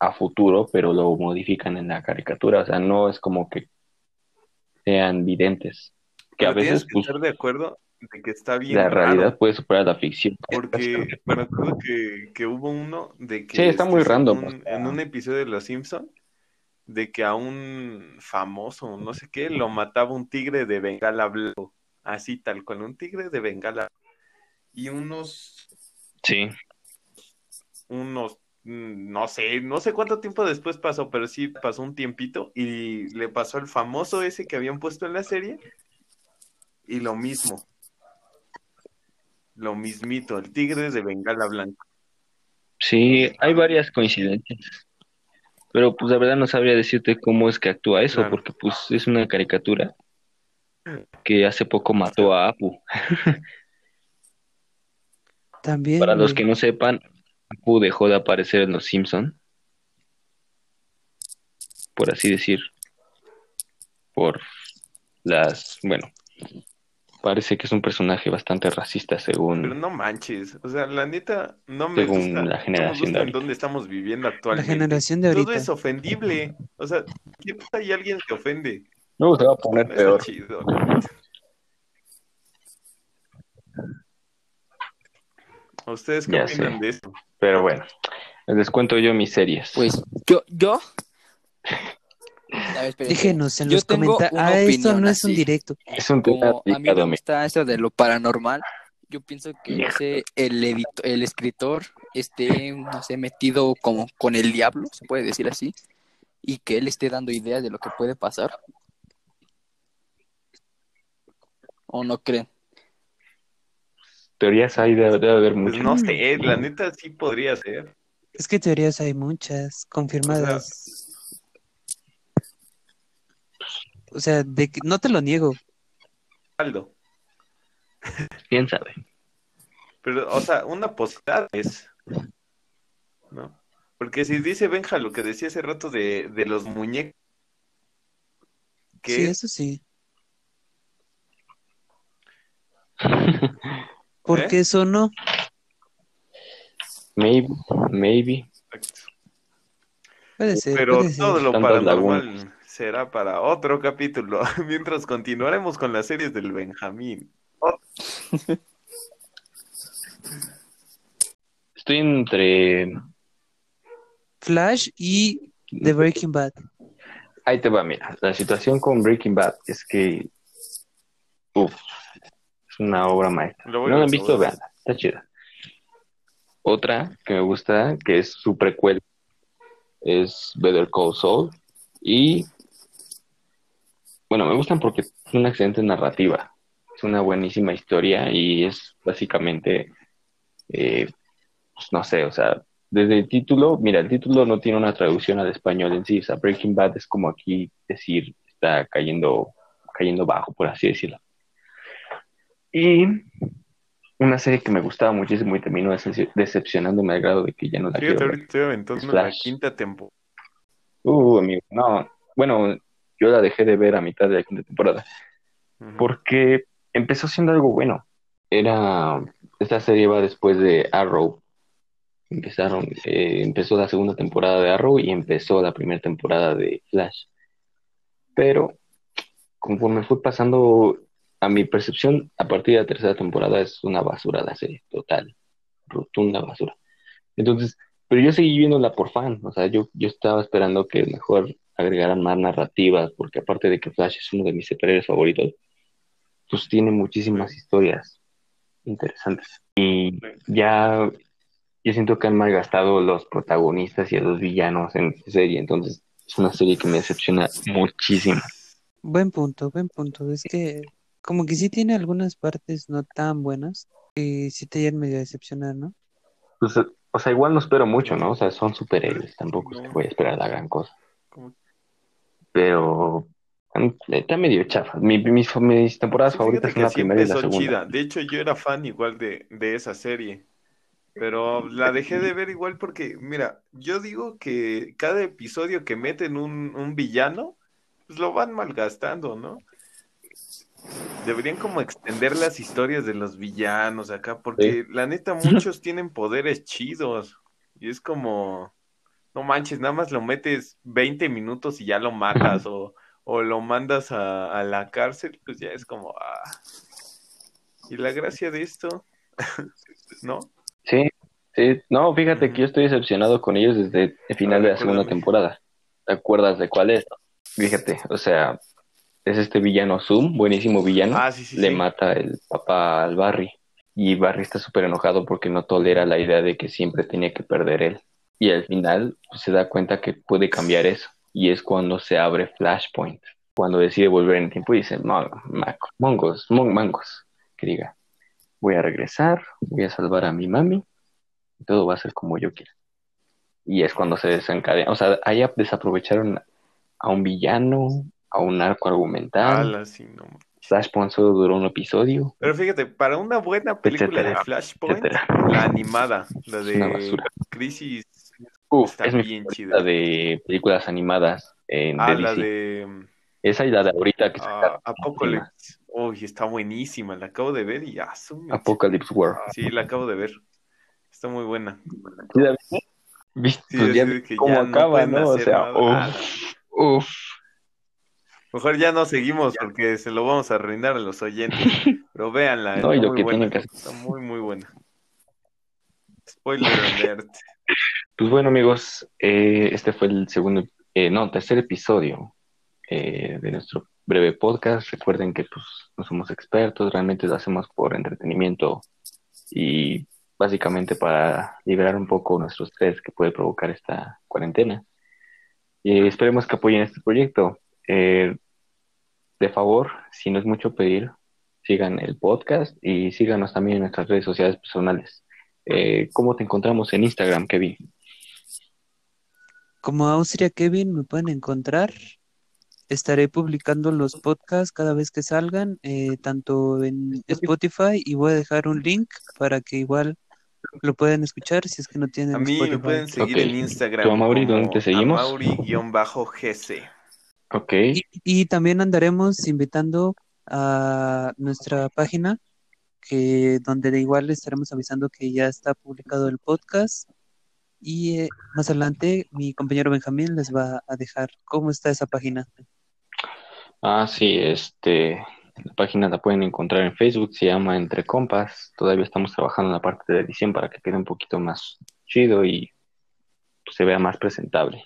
a futuro, pero lo modifican en la caricatura. O sea, no es como que sean videntes. Que a Pero veces, que pues, estar de acuerdo de que está bien la raro, realidad puede superar la ficción. porque me acuerdo que, que hubo uno de que Sí, está muy en random, un- en un episodio de Los Simpson de que a un famoso, no sé qué, lo mataba un tigre de Bengala blanco, así tal cual, un tigre de Bengala y unos Sí. Unos, mm, no sé, no sé cuánto tiempo después pasó, pero sí pasó un tiempito y le pasó al famoso ese que habían puesto en la serie y lo mismo. Lo mismito, el tigre de Bengala Blanco. Sí, hay varias coincidencias. Pero pues la verdad no sabría decirte cómo es que actúa eso, Claro. porque pues es una caricatura que hace poco mató a Apu. <laughs> También. Para los que no sepan, Apu dejó de aparecer en Los Simpson, por así decir, por las, bueno, parece que es un personaje bastante racista Pero según no manches, o sea, la neta, no me Según gusta, la no generación me gusta de en dónde estamos viviendo La actualmente. generación de Todo ahorita. es ofendible, o sea, siempre hay alguien que ofende. Luego se va a poner No está peor. chido, la neta. ¿Ustedes qué Ya opinan sé. de esto? Pero bueno, les cuento yo mis series. Pues yo, yo. A ver. Déjenos en Yo los tengo comentarios. una Ah, esto no es un directo. es un tema Como a mí me gusta eso de lo paranormal, yo pienso que ese, el, edito- el escritor esté, no sé, metido como con el diablo, se puede decir así, y que él esté dando ideas de lo que puede pasar. ¿O no creen? Teorías hay, debe, debe haber Pues muchas. no sé, la neta sí podría ser. Es que teorías hay muchas confirmadas. O sea, de que, no te lo niego. Aldo. ¿Quién sabe? Pero, o sea, una posibilidad es. ¿No? Porque si dice Benja lo que decía hace rato de, de los muñecos. Que Sí, eso sí. <laughs> Porque eso no. Maybe, maybe. Puede ser. Pero puede ser. todo lo paranormal será para otro capítulo. <laughs> Mientras continuaremos con las series del Benjamín. <laughs> Estoy entre. Flash y The Breaking Bad. Ahí te va, mira. La situación con Breaking Bad es que. Uf, es una obra maestra. Lo No la han visto, veanla. Está chida. Otra que me gusta, que es su precuela, es Better Call Saul. Y. Bueno, me gustan porque es una excelente narrativa. Es una buenísima historia y es básicamente. eh, pues no sé, o sea, desde el título, mira, el título no tiene una traducción al español en sí, o sea, Breaking Bad es como aquí decir, está cayendo, cayendo bajo, por así decirlo. Y una serie que me gustaba muchísimo y terminó decep- decepcionándome al grado de que ya no la quiero ver. ahorita aventando la quinta temporada. Uh, amigo, no, bueno, yo la dejé de ver a mitad de la quinta temporada, porque empezó siendo algo bueno. Era, esta serie va después de Arrow. Empezaron, eh, empezó la segunda temporada de Arrow y empezó la primera temporada de Flash. Pero conforme fue pasando a mi percepción, a partir de la tercera temporada es una basura la serie, total, rotunda basura. Entonces, pero yo seguí viéndola por fan, o sea, yo, yo estaba esperando que mejor agregaran más narrativas, porque aparte de que Flash es uno de mis superhéroes favoritos, pues tiene muchísimas historias interesantes. Y ya yo siento que han malgastado los protagonistas y a los villanos en esta serie, entonces es una serie que me decepciona muchísimo. Buen punto, buen punto. Es que como que sí tiene algunas partes no tan buenas y sí te llegan medio a decepcionar, ¿no? Pues, o sea, igual no espero mucho, ¿no? O sea, son superhéroes, tampoco es que voy a esperar la gran cosa. ¿Cómo? Pero está medio chafa. Mi- mis, mis temporadas Sí, favoritas son la primera y la segunda. chida. De hecho, yo era fan igual de, de esa serie. Pero la dejé de ver igual porque, mira, yo digo que cada episodio que meten un, un villano, pues lo van malgastando, ¿no? Deberían como extender las historias de los villanos acá, porque la neta <laughs> muchos tienen poderes chidos. Y es como, no manches, nada más lo metes 20 minutos y ya lo matas <laughs> o, o lo mandas a, a la cárcel, pues ya es como, ah. Y la gracia de esto, <laughs> ¿no? Sí, sí. No, fíjate que yo estoy decepcionado con ellos desde el final de la segunda temporada. ¿Te acuerdas de cuál es? Fíjate, o sea, es este villano Zoom, buenísimo villano. Ah, sí, sí, le sí. mata el papá al Barry. Y Barry está súper enojado porque no tolera la idea de que siempre tenía que perder él. Y al final pues, se da cuenta que puede cambiar eso. Y es cuando se abre Flashpoint. Cuando decide volver en el tiempo y dice, "Mo- maco- mongos, mon- mangos. Que diga, voy a regresar, voy a salvar a mi mami. Y todo va a ser como yo quiera. Y es cuando se desencadena. O sea, ahí desaprovecharon a un villano, a un arco argumental. Ala, sí, no. Flashpoint solo duró un episodio. Pero fíjate, para una buena película Etcétera, de Flashpoint, etcétera. la animada, la de. Crisis, Uf, está es bien chida. de películas animadas en Ah, de la DC. de Esa y la de ahorita que ah. Apocalypse. Uy, está buenísima, la acabo de ver y ya, su mecha. Apocalypse War. Sí, la acabo de ver. Está muy buena. ¿Sí la viste? ¿Viste? Sí, Pues ya que cómo ya acaba, ¿no? O sea, nada. Ah, uf, uf. Mejor ya no seguimos porque se lo vamos a arruinar a los oyentes. <laughs> Pero véanla, No, está muy buena. que. Está muy, muy buena. Spoiler <laughs> alert. Pues bueno, amigos, eh, este fue el segundo, eh, no, tercer episodio eh, de nuestro breve podcast. Recuerden que pues no somos expertos, realmente lo hacemos por entretenimiento y básicamente para liberar un poco nuestro estrés que puede provocar esta cuarentena. Y esperemos que apoyen este proyecto. Eh, de favor, si no es mucho pedir, sigan el podcast y síganos también en nuestras redes sociales personales. Eh, ¿Cómo te encontramos en Instagram, Kevin? Como Austria Kevin me pueden encontrar. Estaré publicando los podcasts cada vez que salgan, eh, tanto en Spotify y voy a dejar un link para que igual lo puedan escuchar si es que no tienen A mí me pueden seguir en Instagram. ¿Tú, Amaury, como dónde te seguimos? Amaury-GC. Ok, Y, y también andaremos invitando a nuestra página, que donde de igual les estaremos avisando que ya está publicado el podcast. Y eh, más adelante mi compañero Benjamín les va a dejar cómo está esa página. Ah, sí, este, la página la pueden encontrar en Facebook, se llama Entre Compas. Todavía estamos trabajando en la parte de edición para que quede un poquito más chido y pues, se vea más presentable.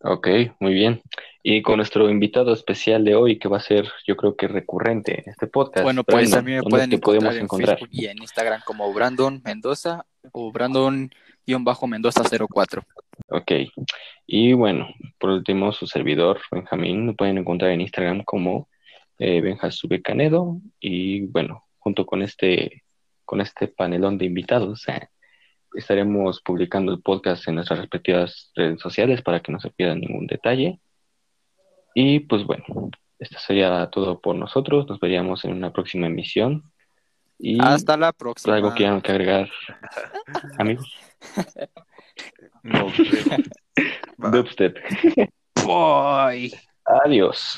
Ok, muy bien. Y con nuestro invitado especial de hoy, que va a ser, yo creo que recurrente en este podcast. Bueno, pues Brandon, a mí me ¿dónde pueden encontrar podemos en encontrar? Facebook y en Instagram como Brandon Mendoza o Brandon-Mendoza 04. Ok. Y bueno, por último, su servidor, Benjamín, lo pueden encontrar en Instagram como eh, Benjasube Canedo. Y bueno, junto con este, con este panelón de invitados, eh, estaremos publicando el podcast en nuestras respectivas redes sociales para que no se pierdan ningún detalle. Y pues bueno, esto sería todo por nosotros. Nos veríamos en una próxima emisión. Y Hasta la próxima. algo quieran que agregar, <laughs> amigos. No. Dubstep. <laughs> Bye. Adiós.